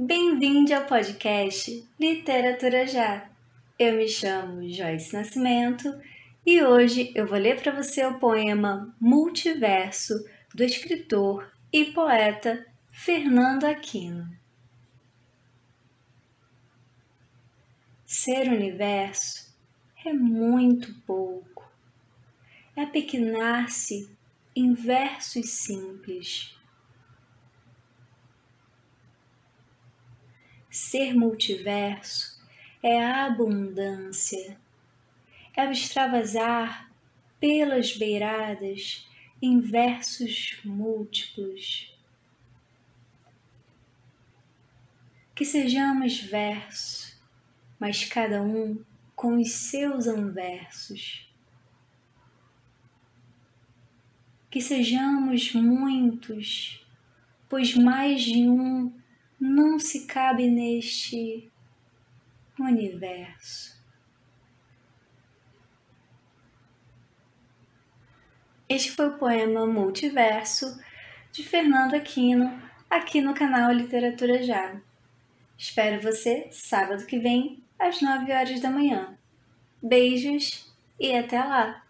Bem-vindo ao podcast Literatura Já. Eu me chamo Joyce Nascimento e hoje eu vou ler para você o poema Multiverso do escritor e poeta Fernando Aquino. Ser universo é muito pouco, é apequenar-se em versos simples Ser multiverso é a abundância, é o extravasar pelas beiradas em versos múltiplos. Que sejamos verso, mas cada um com os seus anversos. Que sejamos muitos, pois mais de um não se cabe neste universo. Este foi o poema Multiverso de Fernando Aquino, aqui no canal Literatura Já. Espero você sábado que vem, às 9 horas da manhã. Beijos e até lá!